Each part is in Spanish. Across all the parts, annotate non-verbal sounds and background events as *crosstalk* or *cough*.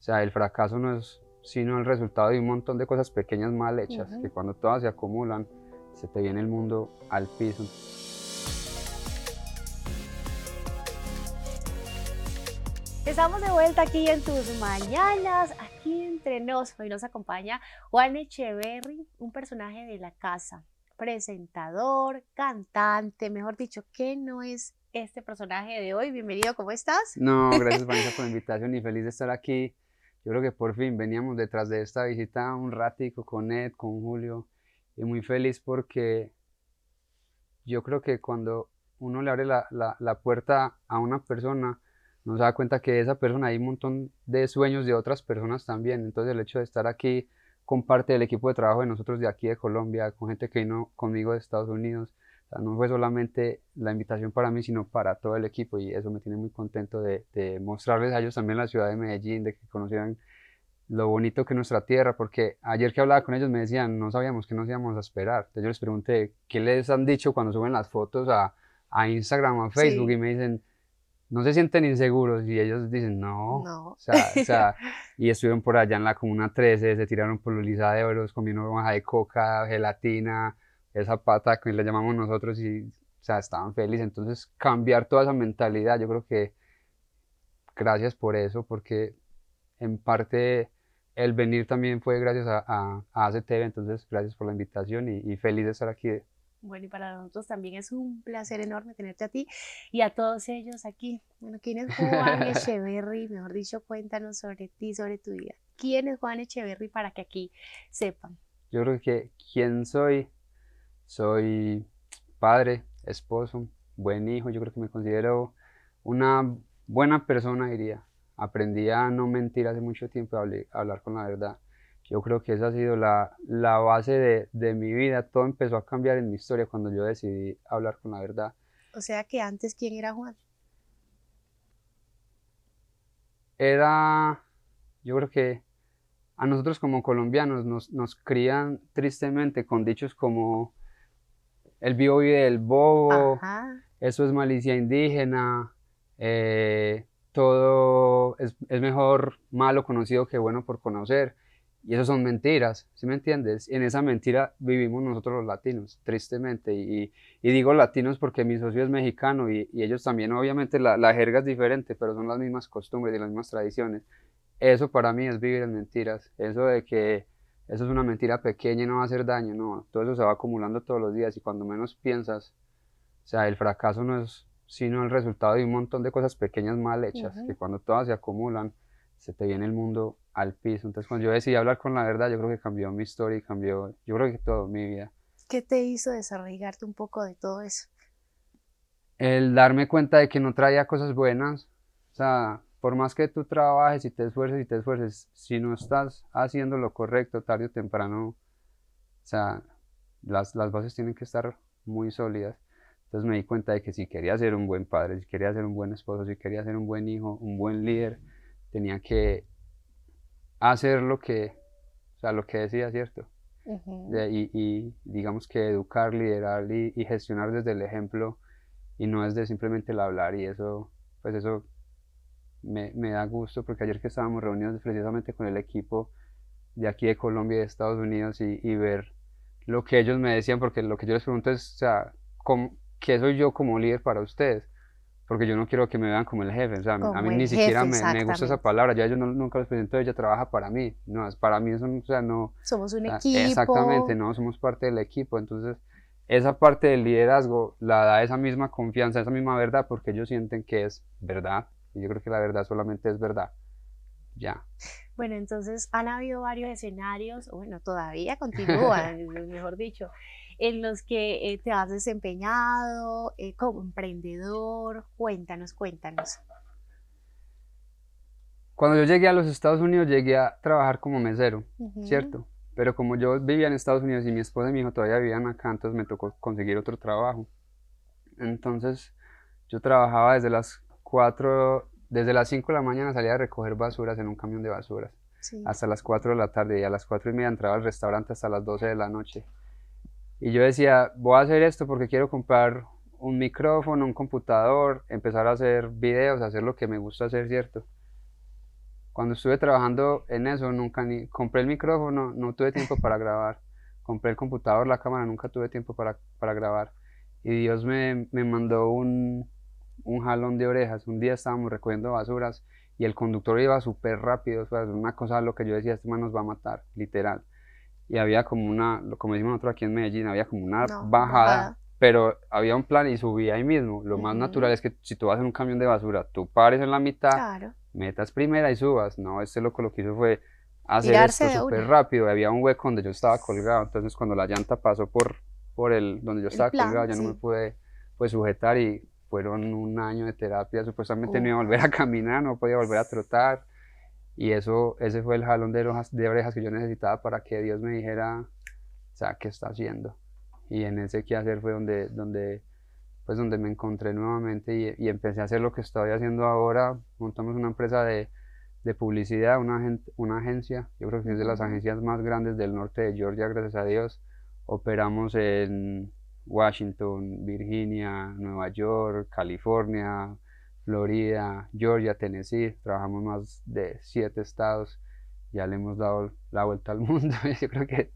O sea, el fracaso no es sino el resultado de un montón de cosas pequeñas mal hechas, que cuando todas se acumulan, se te viene el mundo al piso. Estamos de vuelta aquí en tus mañanas, aquí entre nos. Hoy nos acompaña Juan Echeverry, un personaje de la casa, presentador, cantante, mejor dicho, ¿qué no es este personaje de hoy? Bienvenido, ¿cómo estás? No, gracias *laughs* Vanessa por la invitación y feliz de estar aquí. Yo creo que por fin veníamos detrás de esta visita un ratico con Ed, con Julio, y muy feliz porque yo creo que cuando uno le abre la, la, la puerta a una persona, no se da cuenta que esa persona hay un montón de sueños de otras personas también. Entonces el hecho de estar aquí con parte del equipo de trabajo de nosotros de aquí de Colombia, con gente que vino conmigo de Estados Unidos, no fue solamente la invitación para mí, sino para todo el equipo y eso me tiene muy contento de, de mostrarles a ellos también la ciudad de Medellín, de que conocieran lo bonito que es nuestra tierra, porque ayer que hablaba con ellos me decían, no sabíamos que nos íbamos a esperar. Entonces yo les pregunté, ¿qué les han dicho cuando suben las fotos a, a Instagram, a Facebook? Y me dicen, no se sienten inseguros y ellos dicen, no. O, sea, o sea, *laughs* y estuvieron por allá en la Comuna 13, se tiraron por los lisaderos, comieron baja de coca, gelatina, esa pata que le llamamos nosotros y, o sea, estaban felices. Entonces, cambiar toda esa mentalidad, yo creo que gracias por eso, porque en parte el venir también fue gracias a, a, a ACTV, entonces gracias por la invitación y, y feliz de estar aquí bueno, y para nosotros también es un placer enorme tenerte a ti y a todos ellos aquí. Bueno, ¿quién es Juan *laughs* Echeverry? Mejor dicho, cuéntanos sobre ti, sobre tu vida. ¿Quién es Juan Echeverry para que aquí sepan? Yo creo que quién soy, soy padre, esposo, buen hijo. Yo creo que me considero una buena persona, diría. Aprendí a no mentir hace mucho tiempo, a hablar con la verdad yo creo que esa ha sido la, la base de, de, mi vida. Todo empezó a cambiar en mi historia cuando yo decidí hablar con la verdad. O sea que antes, ¿quién era Juan? Era, yo creo que a nosotros como colombianos nos, nos crían tristemente con dichos como el vivo vive del bobo, eso es malicia indígena, eh, todo es, es mejor malo conocido que bueno por conocer. Y eso son mentiras, ¿sí me entiendes? En esa mentira vivimos nosotros los latinos, tristemente. Y, y digo latinos porque mi socio es mexicano y, y ellos también, obviamente la, la, jerga es diferente, pero son las mismas costumbres y las mismas tradiciones. Eso para mí es vivir en mentiras. Eso de que eso es una mentira pequeña y no va a hacer daño, no. Todo eso se va acumulando todos los días y cuando menos piensas, o sea, el fracaso no es sino el resultado de un montón de cosas pequeñas mal hechas, que cuando todas se acumulan, se te viene el mundo al piso. Entonces, cuando yo decidí hablar con la verdad, yo creo que cambió mi historia y cambió, yo creo que todo, mi vida. ¿Qué te hizo desarraigarte un poco de todo eso? El darme cuenta de que no traía cosas buenas. O sea, por más que tú trabajes y te esfuerces y te esfuerces, si no estás haciendo lo correcto tarde o temprano, o sea, las, las bases tienen que estar muy sólidas. Entonces me di cuenta de que si quería ser un buen padre, si quería ser un buen esposo, si quería ser un buen hijo, un buen líder, tenía que hacer lo que, o sea, lo que decía, ¿cierto? y, y, digamos que educar, liderar y, y, gestionar desde el ejemplo y no desde simplemente el hablar y eso, pues eso me, me, da gusto porque ayer que estábamos reunidos precisamente con el equipo de aquí de Colombia y de Estados Unidos y, y ver lo que ellos me decían, porque lo que yo les pregunto es, o sea, ¿cómo, ¿qué soy yo como líder para ustedes? porque yo no quiero que me vean como el jefe, o sea, a mí ni siquiera me, me, gusta esa palabra, yo no, nunca les presento, ella trabaja para mí, no, para mí eso, o sea, no... Somos un equipo. Exactamente, no, somos parte del equipo, entonces esa parte del liderazgo la da esa misma confianza, esa misma verdad, porque ellos sienten que es verdad, y yo creo que la verdad solamente es verdad, ya. Bueno, entonces han habido varios escenarios, bueno, todavía continúan, *laughs* mejor dicho, en los que eh, te has desempeñado eh, como emprendedor. Cuéntanos, cuéntanos. Cuando yo llegué a los Estados Unidos llegué a trabajar como mesero, ¿cierto? Pero como yo vivía en Estados Unidos y mi esposa y mi hijo todavía vivían acá, entonces me tocó conseguir otro trabajo. Entonces yo trabajaba desde las 4, desde las 5 de la mañana salía a recoger basuras en un camión de basuras. Hasta las 4 de la tarde y a las 4 y media entraba al restaurante hasta las 12 de la noche. Y yo decía, voy a hacer esto porque quiero comprar un micrófono, un computador, empezar a hacer videos, hacer lo que me gusta hacer, ¿cierto? cuando estuve trabajando en eso, nunca ni compré el micrófono, no tuve tiempo para grabar. Compré el computador, la cámara, nunca tuve tiempo para, para grabar. Y Dios me, me mandó un, un jalón de orejas. Un día estábamos recogiendo basuras y el conductor iba súper rápido, o una cosa lo que yo decía, este man nos va a matar, literal. Y había como una, como decimos nosotros aquí en Medellín, había como una bajada, pero había un plan y subía ahí mismo. Lo más natural es que si tú vas en un camión de basura, tú pares en la mitad, metas primera y subas. No, este loco lo que hizo fue hacer esto súper rápido. Había un hueco donde yo estaba colgado, entonces cuando la llanta pasó por, por el, donde yo estaba colgado, ya no me pude pues, sujetar y fueron un año de terapia, supuestamente no iba a volver a caminar, no podía volver a trotar. Y eso, ese fue el jalón de, orejas, de orejas que yo necesitaba para que Dios me dijera, o sea, ¿qué está haciendo? Y en ese qué hacer fue donde, donde, pues donde me encontré nuevamente y, y empecé a hacer lo que estoy haciendo ahora. Montamos una empresa de, de publicidad, una, una agencia, yo creo que es de las agencias más grandes del norte de Georgia, gracias a Dios. Operamos en Washington, Virginia, Nueva York, California, Florida, Georgia, Tennessee. Trabajamos más de siete estados. Ya le hemos dado la vuelta al *laughs* mundo. yo creo que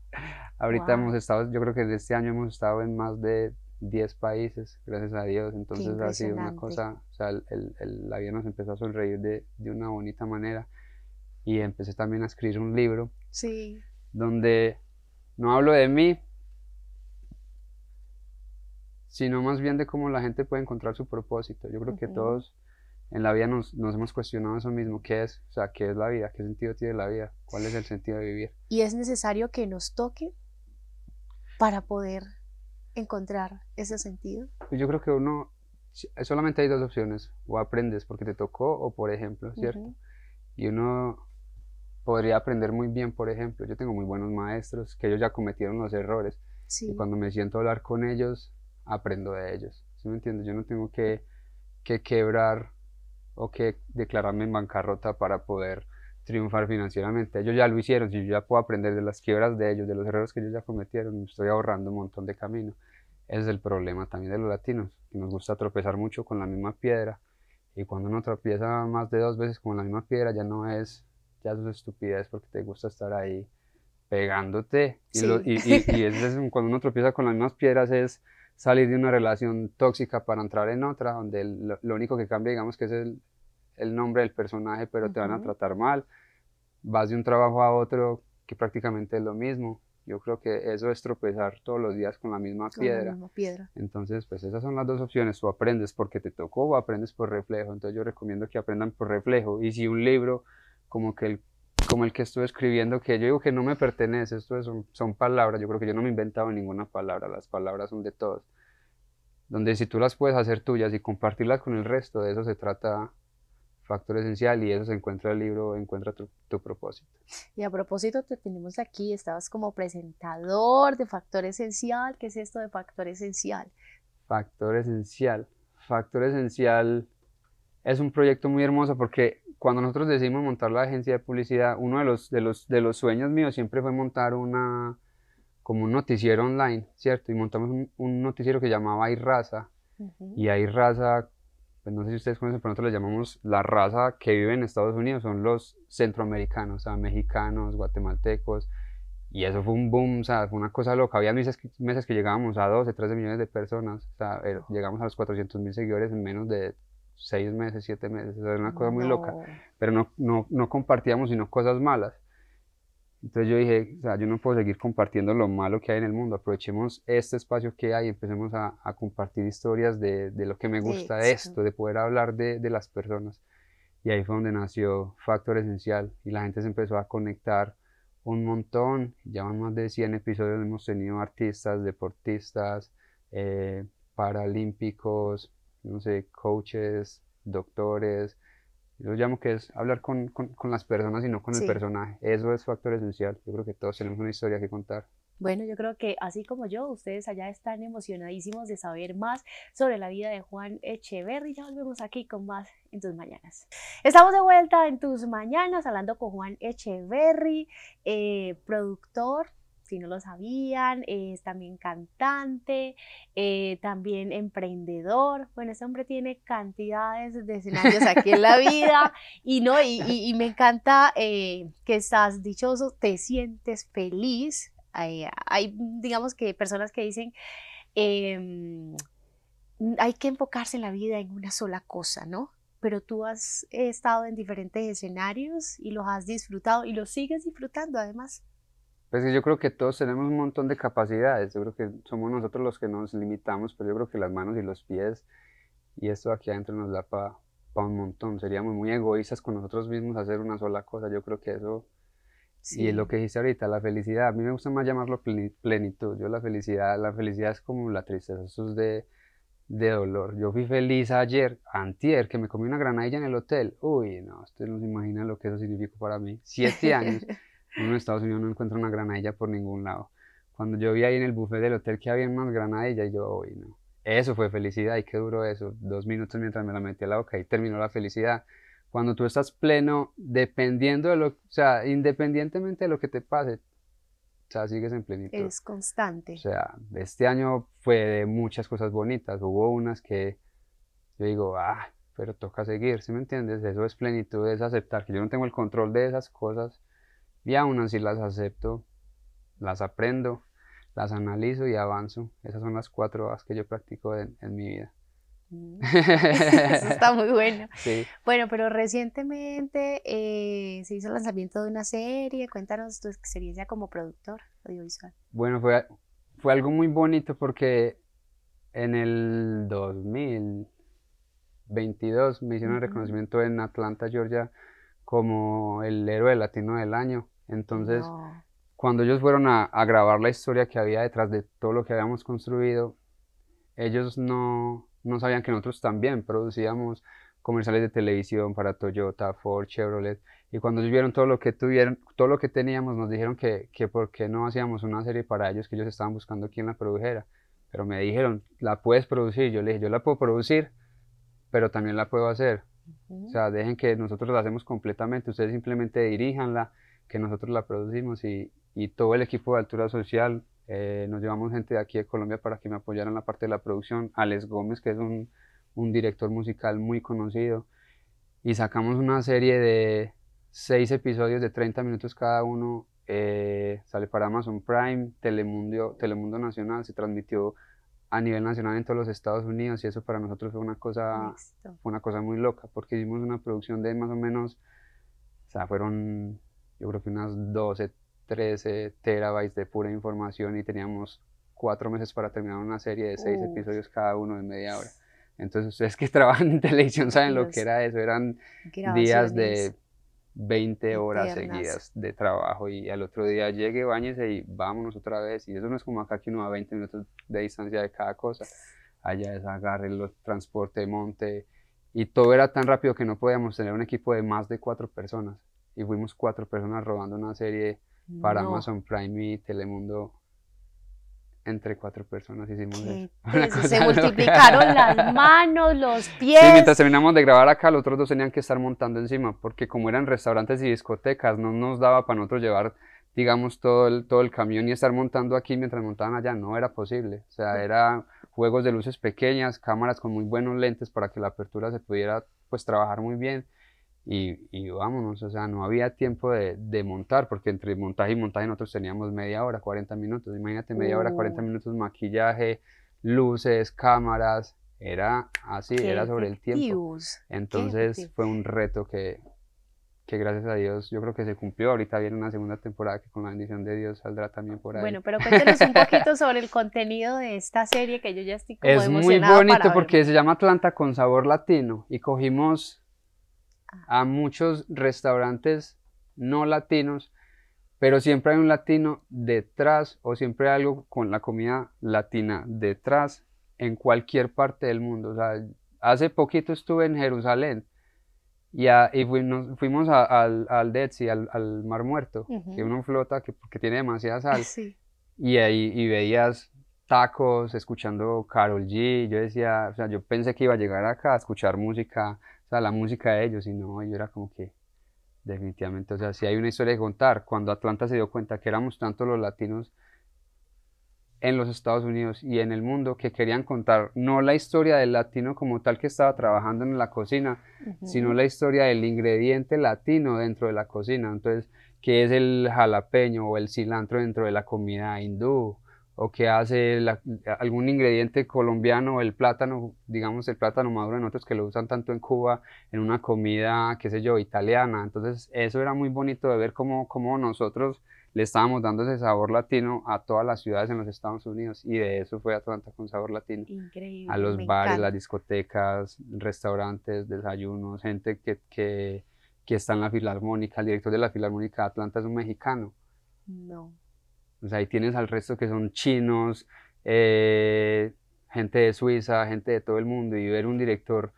ahorita hemos estado, yo creo que este año hemos estado en más de 10 países, gracias a Dios. Entonces ha sido una cosa, o sea, el, el, la vida nos empezó a sonreír de, de, una bonita manera. Y empecé también a escribir un libro. Sí. Donde no hablo de mí, sino más bien de cómo la gente puede encontrar su propósito. Yo creo que todos en la vida nos, nos, hemos cuestionado eso mismo, ¿qué es? O sea, ¿qué es la vida? ¿Qué sentido tiene la vida? ¿Cuál es el sentido de vivir? Y es necesario que nos toque para poder encontrar ese sentido. Pues yo creo que uno, solamente hay dos opciones, o aprendes porque te tocó o por ejemplo, ¿cierto? Y uno podría aprender muy bien, por ejemplo, yo tengo muy buenos maestros que ellos ya cometieron los errores. Y cuando me siento a hablar con ellos, aprendo de ellos. ¿Sí me entiendes? Yo no tengo que, que quebrar o que declararme en bancarrota para poder triunfar financieramente. Ellos ya lo hicieron, si yo ya puedo aprender de las quiebras de ellos, de los errores que ellos ya cometieron, me estoy ahorrando un montón de camino. Ese es el problema también de los latinos, que nos gusta tropezar mucho con la misma piedra y cuando uno tropieza más de dos veces con la misma piedra ya no es, ya es estupidez porque te gusta estar ahí pegándote y, y, y, es, cuando uno tropieza con las mismas piedras es salir de una relación tóxica para entrar en otra, donde lo, único que cambia, digamos, que es el, el nombre del personaje, pero te van a tratar mal. Vas de un trabajo a otro que prácticamente es lo mismo. Yo creo que eso es tropezar todos los días con la misma piedra. La misma piedra. Entonces, pues esas son las dos opciones. O aprendes porque te tocó o aprendes por reflejo. Entonces yo recomiendo que aprendan por reflejo. Y si un libro como que el como el que estoy escribiendo, que yo digo que no me pertenece, esto son, son palabras, yo creo que yo no me he inventado ninguna palabra, las palabras son de todos, donde si tú las puedes hacer tuyas y compartirlas con el resto, de eso se trata Factor Esencial y eso se encuentra el libro, encuentra tu, tu propósito. Y a propósito, te tenemos aquí, estabas como presentador de Factor Esencial, ¿qué es esto de Factor Esencial? Factor Esencial, Factor Esencial es un proyecto muy hermoso porque cuando nosotros decidimos montar la agencia de publicidad, uno de los, de los, de los sueños míos siempre fue montar una, como un noticiero online, ¿cierto? Y montamos un, noticiero que llamaba Hay Raza. Y Hay Raza, pues no sé si ustedes conocen, pero nosotros le llamamos la raza que vive en Estados Unidos, son los centroamericanos, o sea, mexicanos, guatemaltecos. Y eso fue un boom, o sea, fue una cosa loca. Había meses, meses que llegábamos a 12, 13 millones de personas, o sea, eh, llegamos a los 400 mil seguidores en menos de seis meses, siete meses, era una cosa muy loca, pero no, no, no compartíamos sino cosas malas. Entonces yo dije, o sea, yo no puedo seguir compartiendo lo malo que hay en el mundo, aprovechemos este espacio que hay y empecemos a, a compartir historias de, de, lo que me gusta de esto, de poder hablar de, de, las personas. Y ahí fue donde nació Factor Esencial y la gente se empezó a conectar un montón, ya más de 100 episodios hemos tenido artistas, deportistas, eh, paralímpicos, no sé, coaches, doctores. Yo llamo que es hablar con, con, las personas y no con el personaje. Eso es factor esencial. Yo creo que todos tenemos una historia que contar. Bueno, yo creo que así como yo, ustedes allá están emocionadísimos de saber más sobre la vida de Juan Echeverry. Ya volvemos aquí con más en tus mañanas. Estamos de vuelta en tus mañanas hablando con Juan Echeverry, eh, productor, si no lo sabían, es también cantante, eh, también emprendedor. Bueno, ese hombre tiene cantidades de escenarios aquí en la vida *laughs* y, no, y, me encanta eh, que estás dichoso, te sientes feliz. Hay, hay digamos que personas que dicen, em, hay que enfocarse en la vida en una sola cosa, ¿no? pero tú has estado en diferentes escenarios y los has disfrutado y los sigues disfrutando además. Pues yo creo que todos tenemos un montón de capacidades, yo creo que somos nosotros los que nos limitamos, pero yo creo que las manos y los pies y esto aquí adentro nos da para un montón, seríamos muy egoístas con nosotros mismos hacer una sola cosa, yo creo que eso... Y es lo que dijiste ahorita, la felicidad, a mí me gusta más llamarlo plenitud, yo la felicidad, la felicidad es como la tristeza, eso es de, de dolor. Yo fui feliz ayer, antier, que me comí una granadilla en el hotel. Uy, no, usted no se imagina lo que eso significó para mí. Siete *laughs* años, en Estados Unidos no encuentro una granadilla por ningún lado. Cuando yo vi ahí en el buffet del hotel que había más granadillas, yo, uy, no. Eso fue felicidad y qué duro eso. Dos minutos mientras me la metí a la boca y terminó la felicidad. Cuando tú estás pleno, dependiendo de lo, o sea, independientemente de lo que te pase, o sea, sigues en plenitud. Es constante. O sea, este año fue de muchas cosas bonitas. Hubo unas que yo digo, ah, pero toca seguir, ¿sí me entiendes? Eso es plenitud, es aceptar que yo no tengo el control de esas cosas y aún así las acepto, las aprendo, las analizo y avanzo. Esas son las cuatro cosas que yo practico en mi vida. Mm. *laughs* Eso está muy bueno. Bueno, pero recientemente eh, se hizo el lanzamiento de una serie. Cuéntanos tu experiencia como productor audiovisual. Bueno, fue, fue algo muy bonito porque en el 2022 me hicieron el reconocimiento en Atlanta, Georgia, como el héroe latino del año. Entonces, cuando ellos fueron a, a grabar la historia que había detrás de todo lo que habíamos construido, ellos no, no sabían que nosotros también producíamos comerciales de televisión para Toyota, Ford, Chevrolet. Y cuando ellos vieron todo lo que tuvieron, todo lo que teníamos, nos dijeron que, que por qué no hacíamos una serie para ellos, que ellos estaban buscando quién la produjera. Pero me dijeron, la puedes producir. Yo le dije, yo la puedo producir, pero también la puedo hacer. O sea, dejen que nosotros la hacemos completamente, ustedes simplemente diríjanla, que nosotros la producimos y, y todo el equipo de altura social eh, nos llevamos gente de aquí de Colombia para que me apoyaran en la parte de la producción. Alex Gómez, que es un, un director musical muy conocido. Y sacamos una serie de seis episodios de 30 minutos cada uno. Eh, sale para Amazon Prime, Telemundo, Telemundo Nacional, se transmitió a nivel nacional en todos los Estados Unidos y eso para nosotros fue una cosa, fue una cosa muy loca porque hicimos una producción de más o menos, o sea, fueron yo creo que unas 12, 13 terabytes de pura información y teníamos cuatro meses para terminar una serie de seis episodios cada uno de media hora. Entonces ustedes que *laughs* trabajan en televisión saben lo que era eso, eran días de 20 horas seguidas de trabajo y al otro día llegue, bañese y vámonos otra vez. Y eso no es como acá que uno a 20 minutos de distancia de cada cosa. Allá es agarre, los transporte, monte. Y todo era tan rápido que no podíamos tener un equipo de más de cuatro personas. Y fuimos cuatro personas rodando una serie para Amazon Prime y Telemundo entre cuatro personas hicimos eso. *laughs* Se multiplicaron las *laughs* manos, los pies. Sí, mientras terminamos de grabar acá, los otros dos tenían que estar montando encima, porque como eran restaurantes y discotecas, no nos daba para nosotros llevar, digamos, todo el, todo el camión y estar montando aquí mientras montaban allá, no era posible. O sea, era juegos de luces pequeñas, cámaras con muy buenos lentes para que la apertura se pudiera, pues, trabajar muy bien y, y, vámonos, o sea, no había tiempo de, de, montar, porque entre montaje y montaje nosotros teníamos media hora, 40 minutos, imagínate media hora, 40 minutos, maquillaje, luces, cámaras, era así, era sobre el tiempo. Entonces fue un reto que, que gracias a Dios yo creo que se cumplió. Ahorita viene una segunda temporada que con la bendición de Dios saldrá también por ahí. Bueno, pero cuéntenos un poquito *laughs* sobre el contenido de esta serie que yo ya estoy como Es muy bonito porque se llama Atlanta con sabor latino y cogimos a muchos restaurantes no latinos, pero siempre hay un latino detrás o siempre hay algo con la comida latina detrás en cualquier parte del mundo. O sea, hace poquito estuve en Jerusalén y, fuimos, al, al Dead Sea, al, Mar Muerto, que es una flota que, tiene demasiada sal. *laughs* Y ahí y veías tacos, escuchando Carol G. Yo decía, o sea, yo pensé que iba a llegar acá a escuchar música sea, la música de ellos, y no, yo era como que, Definitivamente, o sea, si hay una historia que contar, cuando Atlanta se dio cuenta que éramos tanto los latinos en los Estados Unidos y en el mundo que querían contar no la historia del latino como tal que estaba trabajando en la cocina, sino la historia del ingrediente latino dentro de la cocina. Entonces, ¿qué es el jalapeño o el cilantro dentro de la comida hindú? O qué hace algún ingrediente colombiano, el plátano, digamos el plátano maduro en otros que lo usan tanto en Cuba, en una comida, qué sé yo, italiana. Entonces eso era muy bonito de ver cómo, cómo nosotros le estábamos dando ese sabor latino a todas las ciudades en los Estados Unidos y de eso fue Atlanta con sabor latino. Increíble. A los bares, las discotecas, restaurantes, desayunos, gente que, que, que, está en la filarmónica, el director de la filarmónica de Atlanta es un mexicano. No. O sea, ahí tienes al resto que son chinos, eh, gente de Suiza, gente de todo el mundo y ver un director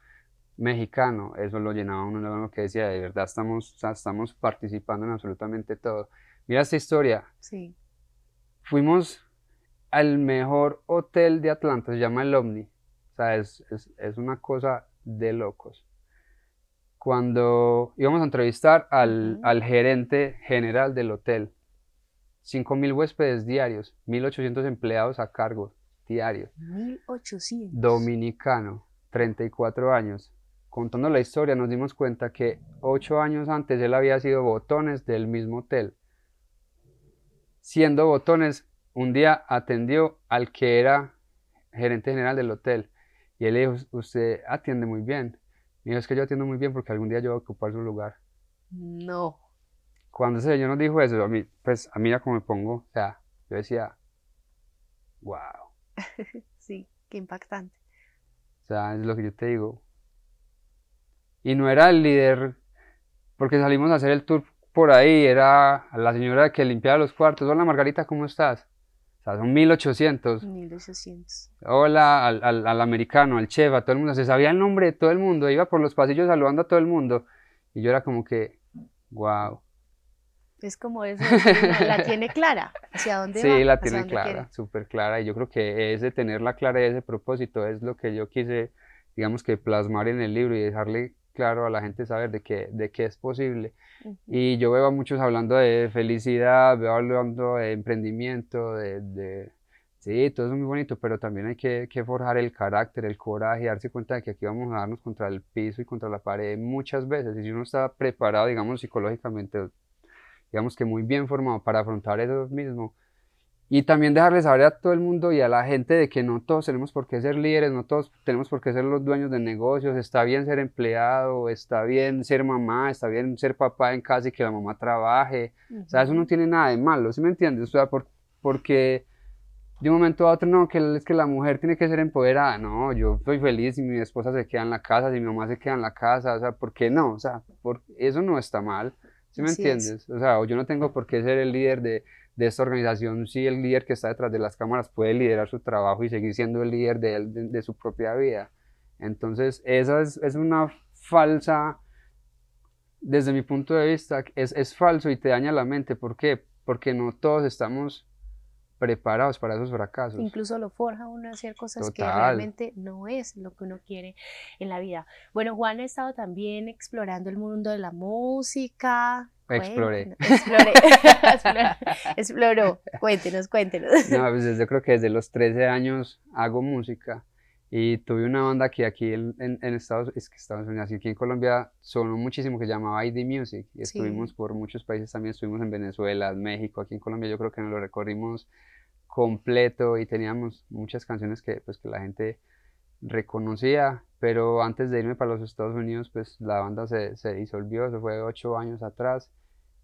mexicano, eso lo llenaba uno lo que decía, de verdad estamos, estamos participando en absolutamente todo. Mira esta historia. Sí. Fuimos al mejor hotel de Atlanta, se llama el Omni. O sea, es, una cosa de locos. Cuando íbamos a entrevistar al, al gerente general del hotel, 5.000 huéspedes diarios, 1.800 empleados a cargo diarios. 1.800. Dominicano, 34 años. Contando la historia nos dimos cuenta que 8 años antes él había sido botones del mismo hotel siendo botones, un día atendió al que era gerente general del hotel y él le dijo, usted atiende muy bien. Y dijo, es que yo atiendo muy bien porque algún día yo voy a ocupar su lugar. No. Cuando ese señor nos dijo eso, a mí, pues a mí ya como me pongo, o sea, yo decía, wow. *laughs* sí, qué impactante. O sea, es lo que yo te digo. Y no era el líder, porque salimos a hacer el tour por ahí era la señora que limpiaba los cuartos. Hola Margarita, ¿cómo estás? O sea, son 1800. 1800. Hola al, al, americano, al chef, a todo el mundo. Se sabía el nombre de todo el mundo. Iba por los pasillos saludando a todo el mundo. Y yo era como que, wow. Es como eso, la tiene clara, hacia dónde sí, va. Sí, la tiene clara, súper clara. Y yo creo que ese tener la clara ese propósito es lo que yo quise, digamos que plasmar en el libro y dejarle claro a la gente saber de que, de qué es posible. Y yo veo a muchos hablando de felicidad, veo hablando de emprendimiento, de, de, Sí, todo eso es muy bonito, pero también hay que, que, forjar el carácter, el coraje, darse cuenta de que aquí vamos a darnos contra el piso y contra la pared muchas veces. Y si uno está preparado, digamos, psicológicamente, digamos que muy bien formado para afrontar eso mismo, y también dejarles saber a todo el mundo y a la gente de que no todos tenemos por qué ser líderes, no todos tenemos por qué ser los dueños de negocios, está bien ser empleado, está bien ser mamá, está bien ser papá en casa y que la mamá trabaje, o sea, eso no tiene nada de malo, ¿sí me entiendes? O sea, por, porque de un momento a otro, no, que es que la mujer tiene que ser empoderada, no, yo estoy feliz si mi esposa se queda en la casa, si mi mamá se queda en la casa, o sea, ¿por qué no? O sea, por, eso no está mal, ¿sí me entiendes? O sea, yo no tengo por qué ser el líder de de esta organización si el líder que está detrás de las cámaras puede liderar su trabajo y seguir siendo el líder de, de, su propia vida. Entonces, esa es, es, una falsa, desde mi punto de vista, es, es falso y te daña la mente. ¿Por qué? Porque no todos estamos preparados para esos fracasos. Incluso lo forja uno a hacer cosas que realmente no es lo que uno quiere en la vida. Bueno, Juan ha estado también explorando el mundo de la música, Exploré. *laughs* Exploré. Exploró. Cuéntenos, cuéntenos. No, pues yo creo que desde los 13 años hago música y tuve una banda que aquí en, en, Estados, es que Estados Unidos, aquí en Colombia sonó muchísimo que se llamaba ID Music. Y estuvimos por muchos países también, estuvimos en Venezuela, México, aquí en Colombia yo creo que nos lo recorrimos completo y teníamos muchas canciones que pues que la gente reconocía, pero antes de irme para los Estados Unidos, pues la banda se, se disolvió, eso fue ocho años atrás,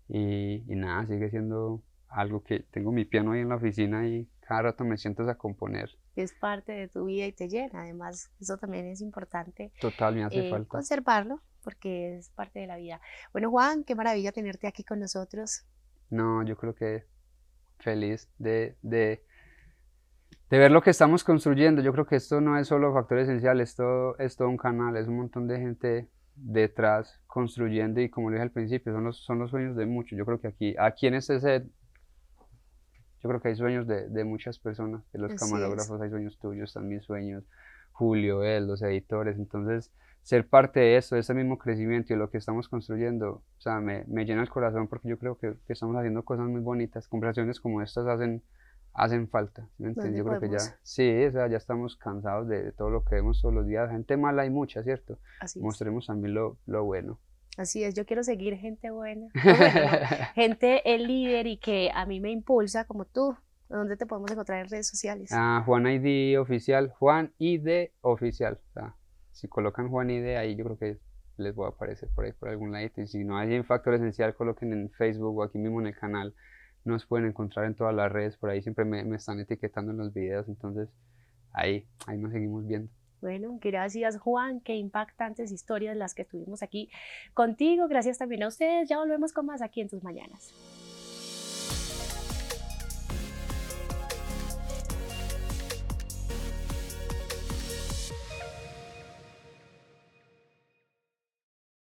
y, y, nada, sigue siendo algo que tengo mi piano ahí en la oficina y cada rato me siento a componer. Es parte de tu vida y te llena, además eso también es importante. Total, me hace eh, falta. Conservarlo, porque es parte de la vida. Bueno, Juan, qué maravilla tenerte aquí con nosotros. No, yo creo que feliz de, de de ver lo que estamos construyendo. Yo creo que esto no es solo factor esencial, esto es todo un canal, es un montón de gente detrás construyendo y como le dije al principio, son los, son los sueños de muchos. Yo creo que aquí, aquí en este set, yo creo que hay sueños de, de muchas personas, de los camarógrafos hay sueños tuyos, mis sueños, Julio, él, los editores. Entonces, ser parte de eso, de ese mismo crecimiento y de lo que estamos construyendo, o sea, me, me llena el corazón porque yo creo que, que, estamos haciendo cosas muy bonitas. Conversaciones como estas hacen, hacen falta. ¿me entiendes? Yo creo que ya, sí, o sea, ya estamos cansados de, todo lo que vemos todos los días. Gente mala hay mucha, ¿cierto? Así Mostremos también lo, lo bueno. Así es, yo quiero seguir gente buena, *laughs* gente el líder y que a mí me impulsa como tú. ¿Dónde te podemos encontrar en redes sociales? Ah, Juan ID Oficial, Juan ID Oficial. O sea, si colocan Juan ID ahí yo creo que les voy a aparecer por ahí por algún lado. Y si no hay en Factor Esencial, coloquen en Facebook o aquí mismo en el canal. Nos pueden encontrar en todas las redes, por ahí siempre me, me están etiquetando en los videos, entonces ahí, ahí nos seguimos viendo. Bueno, gracias Juan, qué impactantes historias las que tuvimos aquí contigo. Gracias también a ustedes. Ya volvemos con más aquí en tus mañanas.